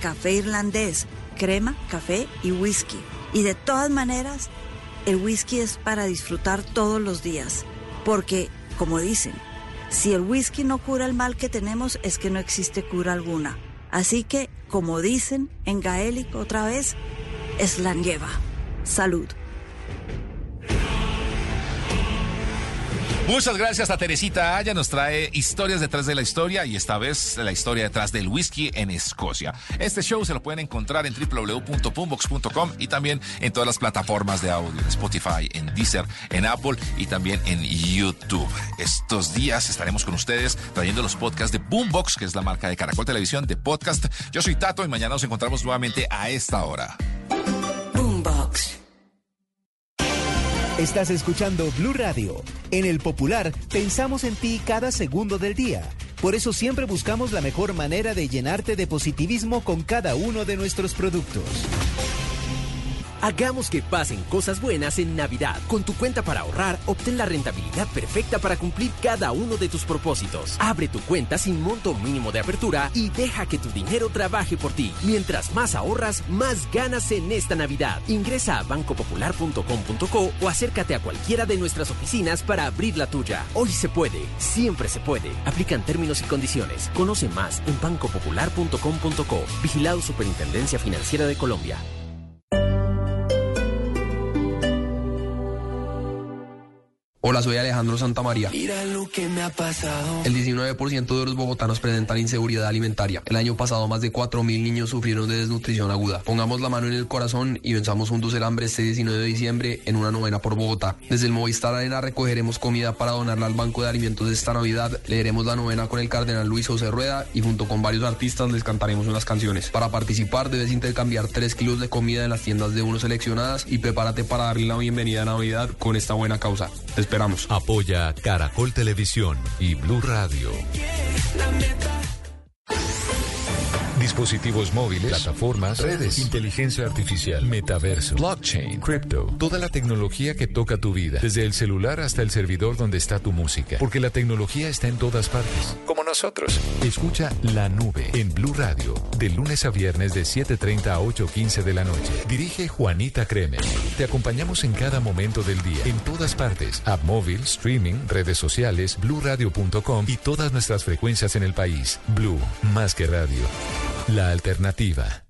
café irlandés, crema, café y whisky. Y de todas maneras, el whisky es para disfrutar todos los días, porque, como dicen, si el whisky no cura el mal que tenemos es que no existe cura alguna. Así que, como dicen en gaélico otra vez, es lleva. Salud. Muchas gracias a Teresita Aya, nos trae historias detrás de la historia y esta vez la historia detrás del whisky en Escocia. Este show se lo pueden encontrar en www.boombox.com y también en todas las plataformas de audio, en Spotify, en Deezer, en Apple y también en YouTube. Estos días estaremos con ustedes trayendo los podcasts de Boombox, que es la marca de Caracol Televisión de podcast. Yo soy Tato y mañana nos encontramos nuevamente a esta hora. Estás escuchando Blue Radio. En el Popular pensamos en ti cada segundo del día. Por eso siempre buscamos la mejor manera de llenarte de positivismo con cada uno de nuestros productos. Hagamos que pasen cosas buenas en Navidad. Con tu cuenta para ahorrar, obtén la rentabilidad perfecta para cumplir cada uno de tus propósitos. Abre tu cuenta sin monto mínimo de apertura y deja que tu dinero trabaje por ti. Mientras más ahorras, más ganas en esta Navidad. Ingresa a bancopopular.com.co o acércate a cualquiera de nuestras oficinas para abrir la tuya. Hoy se puede, siempre se puede. Aplican términos y condiciones. Conoce más en bancopopular.com.co. Vigilado Superintendencia Financiera de Colombia. Hola, soy Alejandro Santamaría. Mira lo que me ha pasado. El 19% de los bogotanos presentan inseguridad alimentaria. El año pasado más de 4.000 niños sufrieron de desnutrición aguda. Pongamos la mano en el corazón y venzamos juntos el hambre este 19 de diciembre en una novena por Bogotá. Desde el Movistar Arena recogeremos comida para donarla al Banco de Alimentos de esta Navidad. Leeremos la novena con el cardenal Luis José Rueda y junto con varios artistas les cantaremos unas canciones. Para participar debes intercambiar 3 kilos de comida en las tiendas de uno seleccionadas y prepárate para darle la bienvenida a Navidad con esta buena causa. Te esperamos. Apoya Caracol Televisión y Blue Radio. Dispositivos móviles, plataformas, redes, inteligencia artificial, metaverso, blockchain, crypto, toda la tecnología que toca tu vida, desde el celular hasta el servidor donde está tu música, porque la tecnología está en todas partes, como nosotros. Escucha La Nube en Blue Radio, de lunes a viernes de 7:30 a 8:15 de la noche. Dirige Juanita Kremer. Te acompañamos en cada momento del día, en todas partes, app móvil, streaming, redes sociales, bluradio.com y todas nuestras frecuencias en el país. Blue, más que radio. La alternativa.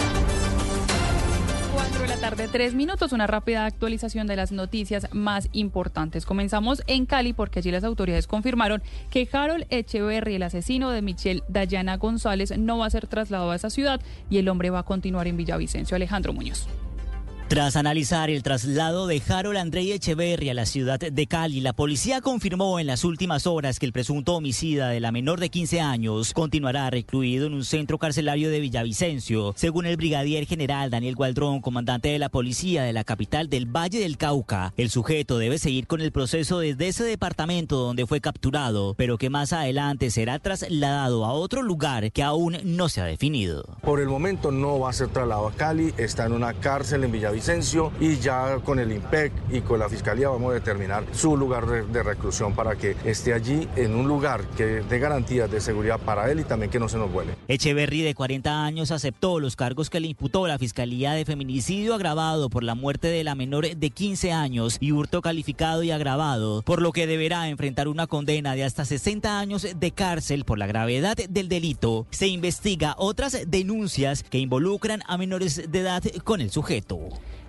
4 de la tarde, tres minutos, una rápida actualización de las noticias más importantes. Comenzamos en Cali porque allí las autoridades confirmaron que Harold Echeverry, el asesino de Michelle Dayana González, no va a ser trasladado a esa ciudad y el hombre va a continuar en Villavicencio. Alejandro Muñoz. Tras analizar el traslado de Harold Andrei Echeverry a la ciudad de Cali, la policía confirmó en las últimas horas que el presunto homicida de la menor de 15 años continuará recluido en un centro carcelario de Villavicencio, según el brigadier general Daniel Gualdrón, comandante de la policía de la capital del Valle del Cauca. El sujeto debe seguir con el proceso desde ese departamento donde fue capturado, pero que más adelante será trasladado a otro lugar que aún no se ha definido. Por el momento no va a ser trasladado a Cali, está en una cárcel en Villavicencio Y ya con el IMPEC y con la Fiscalía vamos a determinar su lugar de, reclusión para que esté allí en un lugar que dé garantías de seguridad para él y también que no se nos vuele. Echeverry, de 40 años, aceptó los cargos que le imputó la Fiscalía de Feminicidio agravado por la muerte de la menor de 15 años y hurto calificado y agravado, por lo que deberá enfrentar una condena de hasta 60 años de cárcel por la gravedad del delito. Se investiga otras denuncias que involucran a menores de edad con el sujeto.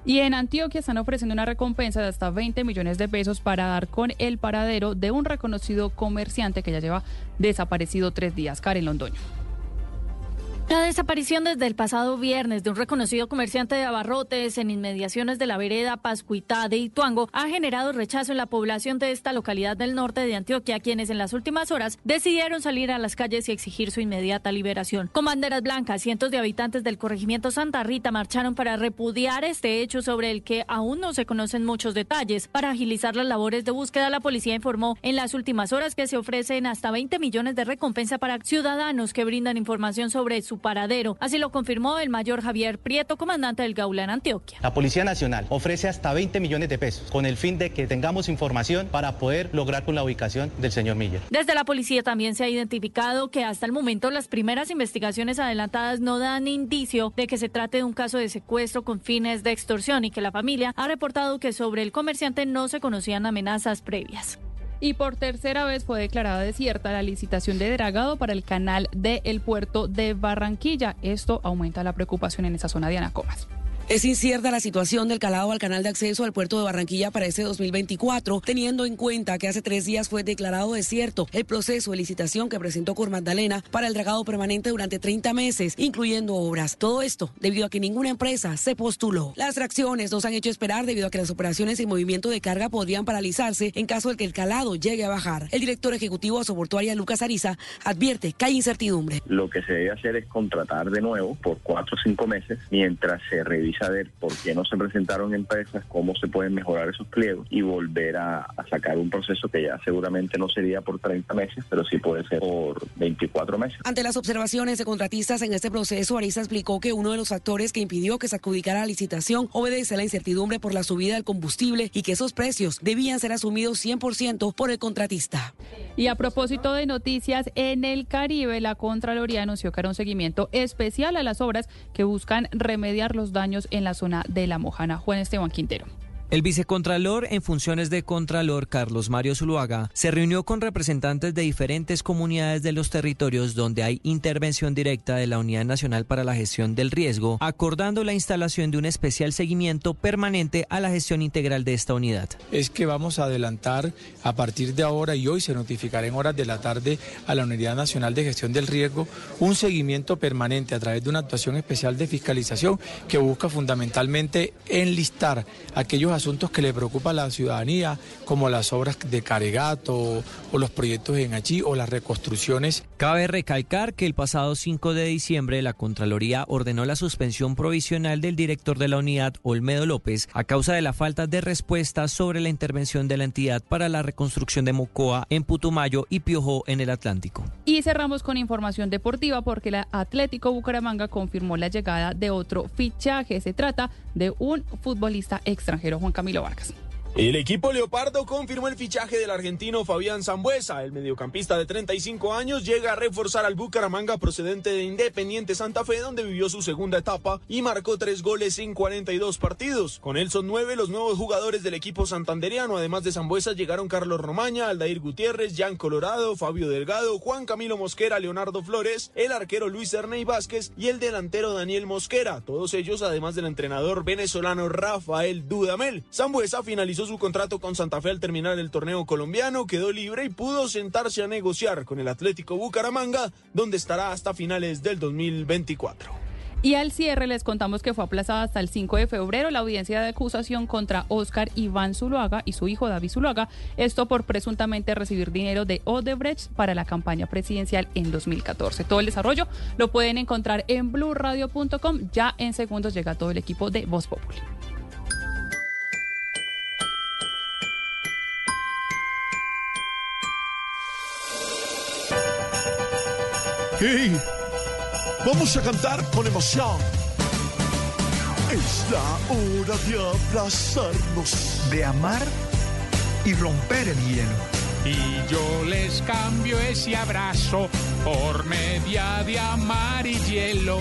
Y en Antioquia están ofreciendo una recompensa de hasta 20 millones de pesos para dar con el paradero de un reconocido comerciante que ya lleva desaparecido tres días, Karen Londoño. La desaparición desde el pasado viernes de un reconocido comerciante de abarrotes en inmediaciones de la vereda Pascuitá de Ituango ha generado rechazo en la población de esta localidad del norte de Antioquia, quienes en las últimas horas decidieron salir a las calles y exigir su inmediata liberación. Con banderas blancas, cientos de habitantes del corregimiento Santa Rita marcharon para repudiar este hecho sobre el que aún no se conocen muchos detalles. Para agilizar las labores de búsqueda, la policía informó en las últimas horas que se ofrecen hasta 20 millones de recompensa para ciudadanos que brindan información sobre su paradero. Así lo confirmó el mayor Javier Prieto, comandante del Gaula en Antioquia. La Policía Nacional ofrece hasta 20 millones de pesos con el fin de que tengamos información para poder lograr con la ubicación del señor Miller. Desde la policía también se ha identificado que hasta el momento las primeras investigaciones adelantadas no dan indicio de que se trate de un caso de secuestro con fines de extorsión y que la familia ha reportado que sobre el comerciante no se conocían amenazas previas y por tercera vez fue declarada desierta la licitación de dragado para el canal del puerto de Barranquilla. Esto aumenta la preocupación en esa zona de Anacomas. Es incierta la situación del calado al canal de acceso al puerto de Barranquilla para este 2024, teniendo en cuenta que hace tres días fue declarado desierto el proceso de licitación que presentó Cor Magdalena para el dragado permanente durante 30 meses, incluyendo obras. Todo esto debido a que ninguna empresa se postuló. Las tracciones nos han hecho esperar debido a que las operaciones y movimiento de carga podrían paralizarse en caso de que el calado llegue a bajar. El director ejecutivo de Soportuaria, Lucas Ariza, advierte que hay incertidumbre. Lo que se debe hacer es contratar de nuevo por cuatro o cinco meses mientras se revisa saber por qué no se presentaron empresas, cómo se pueden mejorar esos pliegos y volver a, sacar un proceso que ya seguramente no sería por 30 meses, pero sí puede ser por 24 meses. Ante las observaciones de contratistas en este proceso, Arisa explicó que uno de los factores que impidió que se adjudicara la licitación obedece a la incertidumbre por la subida del combustible y que esos precios debían ser asumidos 100% por el contratista. Y a propósito de noticias, en el Caribe la Contraloría anunció que hará un seguimiento especial a las obras que buscan remediar los daños en la zona de La Mojana. Juan Esteban Quintero. El vicecontralor en funciones de Contralor, Carlos Mario Zuluaga, se reunió con representantes de diferentes comunidades de los territorios donde hay intervención directa de la Unidad Nacional para la Gestión del Riesgo, acordando la instalación de un especial seguimiento permanente a la gestión integral de esta unidad. Es que vamos a adelantar a partir de ahora y hoy se notificará en horas de la tarde a la Unidad Nacional de Gestión del Riesgo un seguimiento permanente a través de una actuación especial de fiscalización que busca fundamentalmente enlistar aquellos asuntos que le preocupa a la ciudadanía, como las obras de Caregato o los proyectos en allí o las reconstrucciones. Cabe recalcar que el pasado 5 de diciembre la Contraloría ordenó la suspensión provisional del director de la unidad, Olmedo López, a causa de la falta de respuesta sobre la intervención de la entidad para la reconstrucción de Mocoa en Putumayo y Piojó en el Atlántico. Y cerramos con información deportiva porque la Atlético Bucaramanga confirmó la llegada de otro fichaje. Se trata de un futbolista extranjero, Juan Camilo Vargas. El equipo Leopardo confirmó el fichaje del argentino Fabián Zambuesa. El mediocampista de 35 años llega a reforzar al Bucaramanga procedente de Independiente Santa Fe, donde vivió su segunda etapa y marcó tres goles en 42 partidos. Con él son nueve los nuevos jugadores del equipo santanderiano. Además de Zambuesa llegaron Carlos Romaña, Aldair Gutiérrez, Jan Colorado, Fabio Delgado, Juan Camilo Mosquera, Leonardo Flores, el arquero Luis Ernei Vázquez y el delantero Daniel Mosquera. Todos ellos, además del entrenador venezolano Rafael Dudamel. Zambuesa finalizó su contrato con Santa Fe al terminar el torneo colombiano, quedó libre y pudo sentarse a negociar con el Atlético Bucaramanga, donde estará hasta finales del 2024. Y al cierre les contamos que fue aplazada hasta el 5 de febrero la audiencia de acusación contra Oscar Iván Zuluaga y su hijo David Zuluaga, esto por presuntamente recibir dinero de Odebrecht para la campaña presidencial en 2014. Todo el desarrollo lo pueden encontrar en blurradio.com. Ya en segundos llega todo el equipo de Voz Populi. Vamos a cantar con emoción. Es la hora de abrazarnos. De amar y romper el hielo. Y yo les cambio ese abrazo por media de amar y hielo.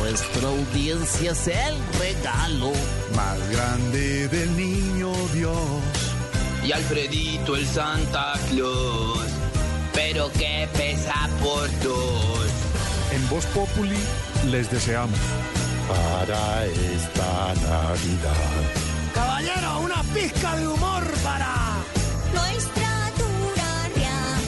Nuestra audiencia es el regalo más grande del niño Dios. Y Alfredito el Santa Claus, pero que pesa por dos. Voz Populi les deseamos. Para esta Navidad. Caballero, una pizca de humor para nuestra dura realidad.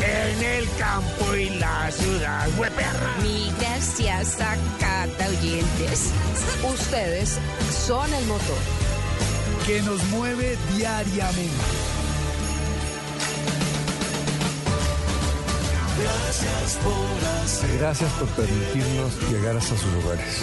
En el campo y la ciudad, hueperra. Mi gracias a cada oyentes. Ustedes son el motor. Que nos mueve diariamente. Gracias por hacer. Gracias por permitirnos llegar hasta sus lugares.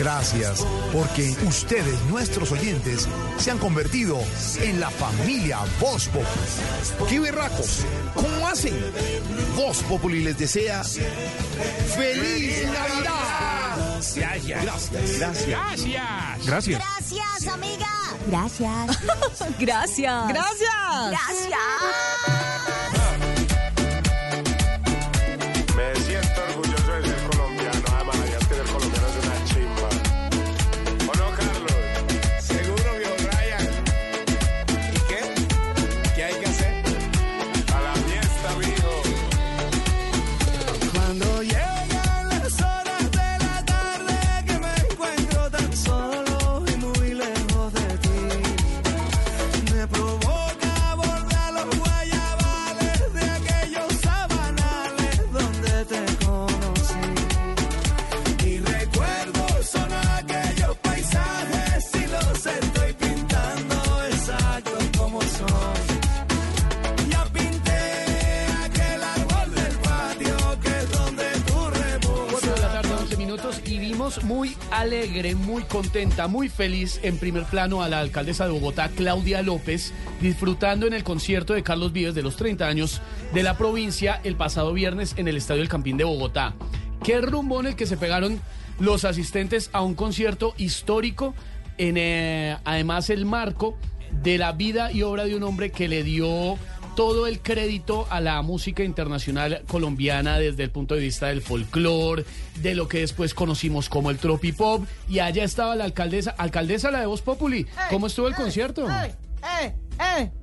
Gracias porque ustedes, nuestros oyentes, se han convertido en la familia Voz Populi. ¡Qué berracos! ¿Cómo hacen? Voz Populi les desea ¡Feliz Navidad! Gracias. Gracias, gracias. Gracias. Gracias. Gracias, amiga. Gracias. Gracias. Gracias. Gracias. Alegre, muy contenta, muy feliz en primer plano a la alcaldesa de Bogotá, Claudia López, disfrutando en el concierto de Carlos Vives de los 30 años de la provincia el pasado viernes en el Estadio El Campín de Bogotá. Qué rumbón el que se pegaron los asistentes a un concierto histórico, en eh, además el marco de la vida y obra de un hombre que le dio todo el crédito a la música internacional colombiana desde el punto de vista del folclore, de lo que después conocimos como el tropipop. Y allá estaba la alcaldesa, alcaldesa la de Voz Populi. ¿Cómo estuvo el concierto?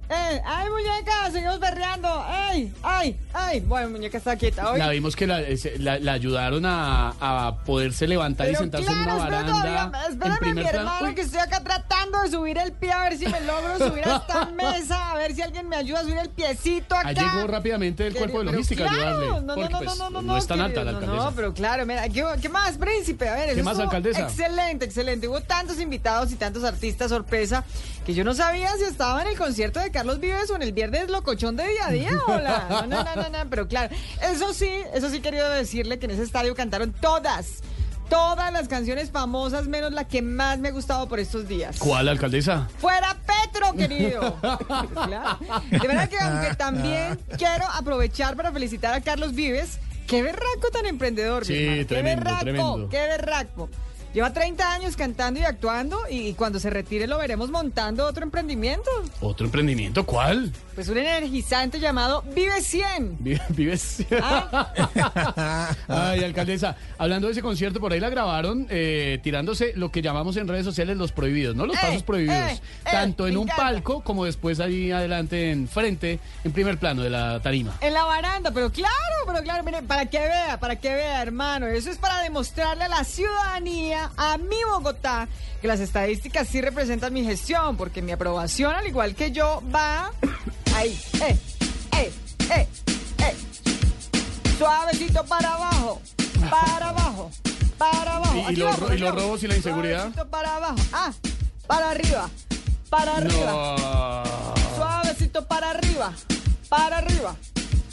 ¡Ey! ¡Ay, muñeca! Seguimos berreando. ¡Ey! ¡Ay! ¡Ay! Bueno, muñeca está quieta hoy. La vimos que la, ese- la- la ayudaron a, a poderse levantar y Pero sentarse claro, en una baranda. todavía, espérame, mi hermano, que estoy acá tratando de subir el pie a ver si me logro subir a esta mesa, a ver si alguien me ayuda a subir el piecito acá. Ahí llegó rápidamente el cuerpo de logística a claro, ayudarle. No, no, no, pues, no, no, no es tan alta la alcaldesa. No, pero claro, mira, ¿qué, qué más, príncipe? A ver, ¿Qué eso más, alcaldesa? Excelente, excelente. Hubo tantos invitados y tantos artistas sorpresa que yo no sabía si estaba en el concierto de Carlos Vives o en el viernes locochón de día a día. Hola. No, no, no, no, no, pero claro, eso sí, eso sí quería decirle que en ese estadio cantaron todas. Todas las canciones famosas, menos la que más me ha gustado por estos días. ¿Cuál, alcaldesa? ¡Fuera Petro, querido! Claro. De verdad que aunque también quiero aprovechar para felicitar a Carlos Vives, qué berraco tan emprendedor, mi Sí, hermano. tremendo, qué berraco, tremendo. qué berraco. Lleva 30 años cantando y actuando y cuando se retire lo veremos montando otro emprendimiento. ¿Otro emprendimiento? ¿Cuál? Pues un energizante llamado Vive 100. Vive- Vives. Ay, alcaldesa, hablando de ese concierto, por ahí la grabaron eh, tirándose lo que llamamos en redes sociales los prohibidos, ¿no? Los Eh, pasos prohibidos. eh, eh, tanto en un encanta. palco como después ahí adelante en frente, en primer plano de la tarima. En la baranda, pero claro, pero claro, mire, para que vea, para que vea, hermano. Eso es para demostrarle a la ciudadanía, a mi Bogotá, que las estadísticas sí representan mi gestión, porque mi aprobación, al igual que yo, va ahí, eh, eh, eh, eh. Suavecito para abajo, para abajo, para abajo. ¿Y- los vamos, y robos y la inseguridad? Suavecito para abajo, ah, para arriba, para arriba. No. Suavecito para arriba. Para arriba.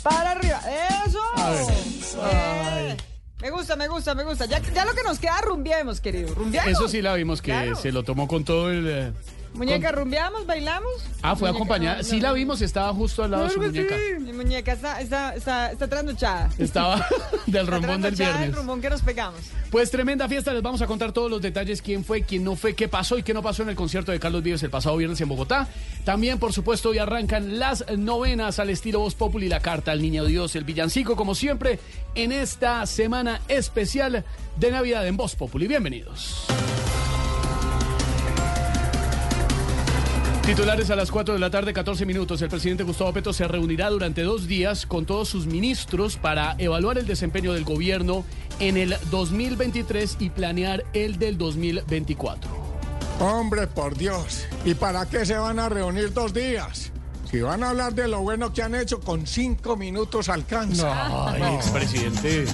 Para arriba. Eso. A ver. Me gusta, me gusta, me gusta. Ya, ya lo que nos queda, rumbiemos, querido. Rumbiemos. Eso sí la vimos que Claro. se lo tomó con todo el, eh, Muñeca, ¿rumbeamos? ¿Bailamos? Ah, fue Muñeca, acompañada. no, Sí la vimos, estaba justo al lado de su muñeca. sí. Mi muñeca está, está, está, está trasnochada. Estaba del rombón del viernes. del rumbón que nos pegamos. Pues tremenda fiesta, les vamos a contar todos los detalles, quién fue, quién no fue, qué pasó y qué no pasó en el concierto de Carlos Vives el pasado viernes en Bogotá. También, por supuesto, hoy arrancan las novenas al estilo Voz Populi, la carta al Niño Dios, el villancico, como siempre, en esta semana especial de Navidad en Voz Populi. Bienvenidos. Titulares a las 4 de la tarde, 14 minutos. El presidente Gustavo Petro se reunirá durante dos días con todos sus ministros para evaluar el desempeño del gobierno en el 2023 y planear el del 2024. Hombre, por Dios. ¿Y para qué se van a reunir dos días? Si van a hablar de lo bueno que han hecho, con cinco minutos alcanza. Ay, No. expresidente.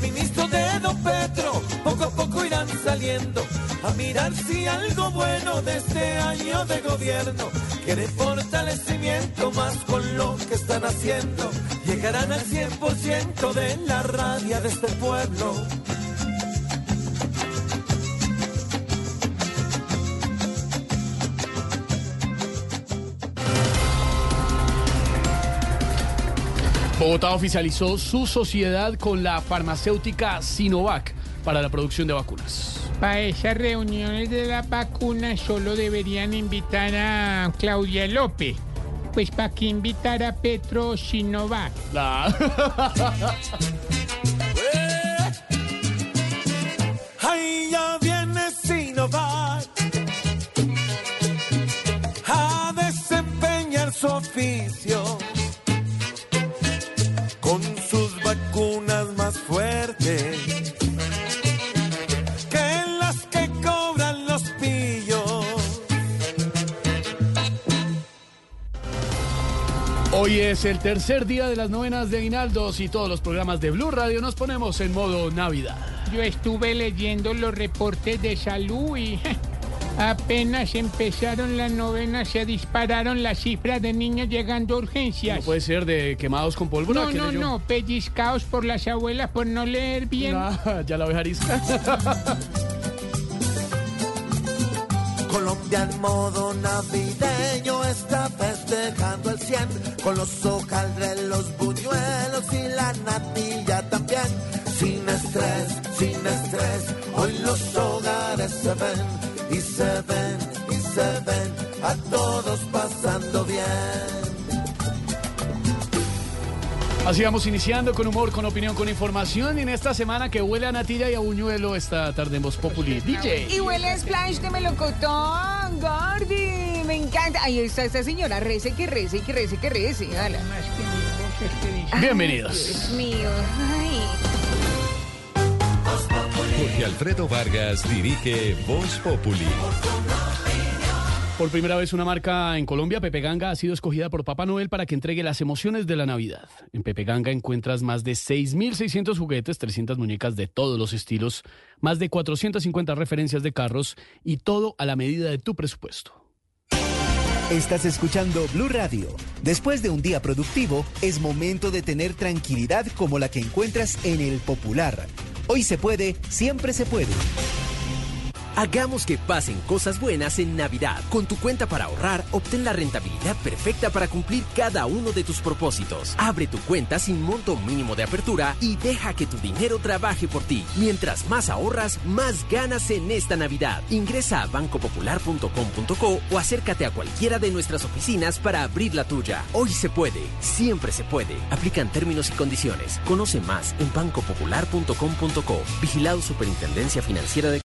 Ministros de Don Petro poco a poco irán saliendo a mirar si algo bueno de este año de gobierno quiere fortalecimiento más con lo que están haciendo. Llegarán al 100% de la rabia de este pueblo. Bogotá oficializó su sociedad con la farmacéutica Sinovac para la producción de vacunas. Para esas reuniones de las vacunas solo deberían invitar a Claudia López. Pues para qué invitar a Petro Sinovac. Ahí ya viene Sinovac a desempeñar su oficio es el tercer día de las novenas de Aguinaldos y todos los programas de Blue Radio nos ponemos en modo Navidad. Yo estuve leyendo los reportes de salud y apenas empezaron las novenas se dispararon las cifras de niños llegando a urgencias. No puede ser de quemados con pólvora. No, ¿qué no, no, pellizcados por las abuelas por no leer bien. Ah, ya la arisca. Colombia en modo navideño está festejando el 100 con los hojaldres, los buñuelos y la natilla también. Sin estrés, sin estrés, hoy los hogares se ven y se ven y se ven a todos pasando bien. Así vamos iniciando con humor, con opinión, con información y en esta semana que huele a natilla y a buñuelo esta tarde en Voz Populi. DJ. Y huele a splash de melocotón, Gordy. Me encanta. Ahí está esta señora. Rece, que rece, que rece, que rece. Ala. Ay, Bienvenidos. Dios mío. Ay. Jorge Alfredo Vargas dirige Voz Populi. Por primera vez una marca en Colombia, Pepe Ganga, ha sido escogida por Papá Noel para que entregue las emociones de la Navidad. En Pepe Ganga encuentras más de 6.600 juguetes, 300 muñecas de todos los estilos, más de 450 referencias de carros y todo a la medida de tu presupuesto. Estás escuchando Blue Radio. Después de un día productivo, es momento de tener tranquilidad como la que encuentras en el Popular. Hoy se puede, siempre se puede. Hagamos que pasen cosas buenas en Navidad. Con tu cuenta para ahorrar, obtén la rentabilidad perfecta para cumplir cada uno de tus propósitos. Abre tu cuenta sin monto mínimo de apertura y deja que tu dinero trabaje por ti. Mientras más ahorras, más ganas en esta Navidad. Ingresa a bancopopular.com.co o acércate a cualquiera de nuestras oficinas para abrir la tuya. Hoy se puede, siempre se puede. Aplican términos y condiciones. Conoce más en bancopopular.com.co. Vigilado Superintendencia Financiera de